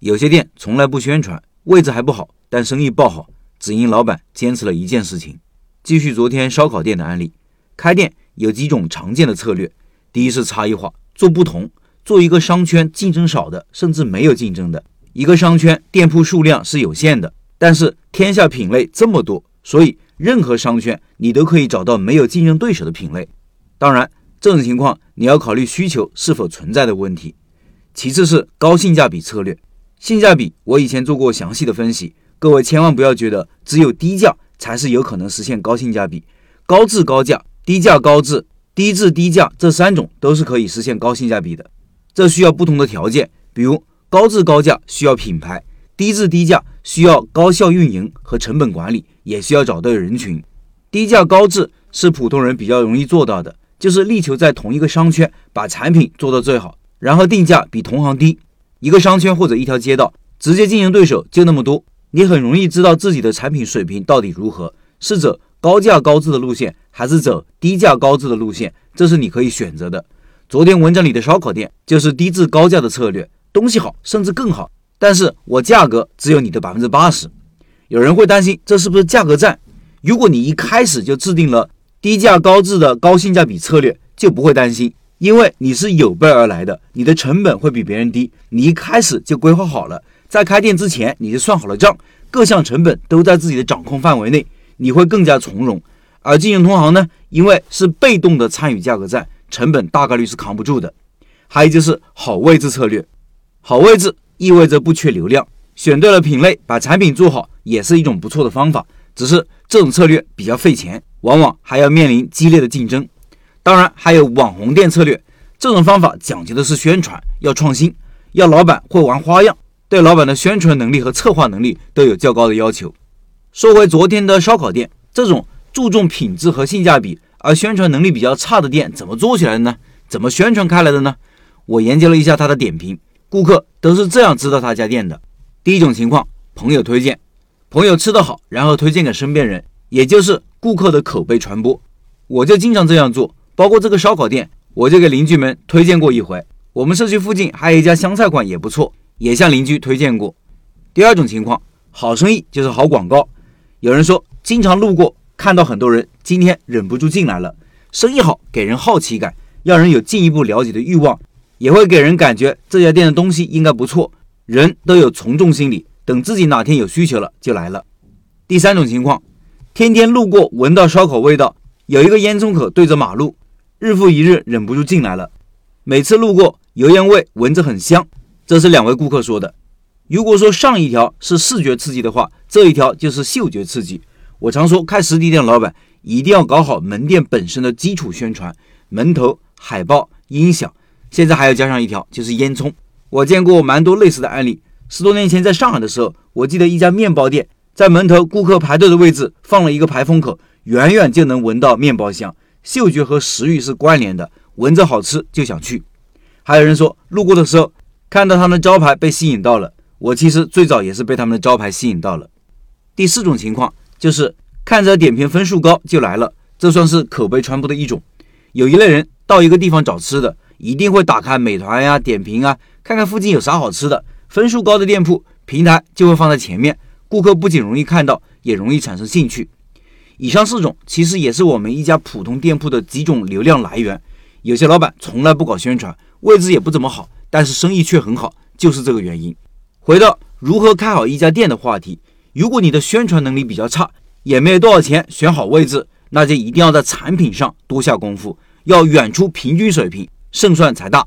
有些店从来不宣传，位置还不好，但生意爆好，只因老板坚持了一件事情。继续昨天烧烤店的案例，开店有几种常见的策略。第一是差异化，做不同，做一个商圈竞争少的，甚至没有竞争的。一个商圈店铺数量是有限的，但是天下品类这么多，所以任何商圈你都可以找到没有竞争对手的品类。当然，这种情况你要考虑需求是否存在的问题。其次是高性价比策略，性价比我以前做过详细的分析，各位千万不要觉得只有低价才是有可能实现高性价比，高质高价、低价高质。低质低价这三种都是可以实现高性价比的，这需要不同的条件，比如高质高价需要品牌，低质低价需要高效运营和成本管理，也需要找对人群。低价高质是普通人比较容易做到的，就是力求在同一个商圈把产品做到最好，然后定价比同行低。一个商圈或者一条街道，直接竞争对手就那么多，你很容易知道自己的产品水平到底如何，是走高价高质的路线。还是走低价高质的路线，这是你可以选择的。昨天文章里的烧烤店就是低质高价的策略，东西好甚至更好，但是我价格只有你的百分之八十。有人会担心这是不是价格战？如果你一开始就制定了低价高质的高性价比策略，就不会担心，因为你是有备而来的，你的成本会比别人低，你一开始就规划好了，在开店之前你就算好了账，各项成本都在自己的掌控范围内，你会更加从容。而竞争同行呢，因为是被动的参与价格战，成本大概率是扛不住的。还有就是好位置策略，好位置意味着不缺流量，选对了品类，把产品做好也是一种不错的方法。只是这种策略比较费钱，往往还要面临激烈的竞争。当然还有网红店策略，这种方法讲究的是宣传，要创新，要老板会玩花样，对老板的宣传能力和策划能力都有较高的要求。说回昨天的烧烤店，这种。注重品质和性价比，而宣传能力比较差的店怎么做起来的呢？怎么宣传开来的呢？我研究了一下他的点评，顾客都是这样知道他家店的。第一种情况，朋友推荐，朋友吃得好，然后推荐给身边人，也就是顾客的口碑传播。我就经常这样做，包括这个烧烤店，我就给邻居们推荐过一回。我们社区附近还有一家湘菜馆也不错，也向邻居推荐过。第二种情况，好生意就是好广告。有人说，经常路过。看到很多人今天忍不住进来了，生意好，给人好奇感，让人有进一步了解的欲望，也会给人感觉这家店的东西应该不错。人都有从众心理，等自己哪天有需求了就来了。第三种情况，天天路过闻到烧烤味道，有一个烟囱口对着马路，日复一日忍不住进来了。每次路过油烟味闻着很香，这是两位顾客说的。如果说上一条是视觉刺激的话，这一条就是嗅觉刺激。我常说，开实体店的老板一定要搞好门店本身的基础宣传，门头、海报、音响，现在还要加上一条，就是烟囱。我见过蛮多类似的案例。十多年前在上海的时候，我记得一家面包店在门头顾客排队的位置放了一个排风口，远远就能闻到面包香。嗅觉和食欲是关联的，闻着好吃就想去。还有人说，路过的时候看到他们的招牌被吸引到了。我其实最早也是被他们的招牌吸引到了。第四种情况。就是看着点评分数高就来了，这算是口碑传播的一种。有一类人到一个地方找吃的，一定会打开美团呀、点评啊，看看附近有啥好吃的。分数高的店铺，平台就会放在前面，顾客不仅容易看到，也容易产生兴趣。以上四种其实也是我们一家普通店铺的几种流量来源。有些老板从来不搞宣传，位置也不怎么好，但是生意却很好，就是这个原因。回到如何开好一家店的话题。如果你的宣传能力比较差，也没有多少钱选好位置，那就一定要在产品上多下功夫，要远出平均水平，胜算才大。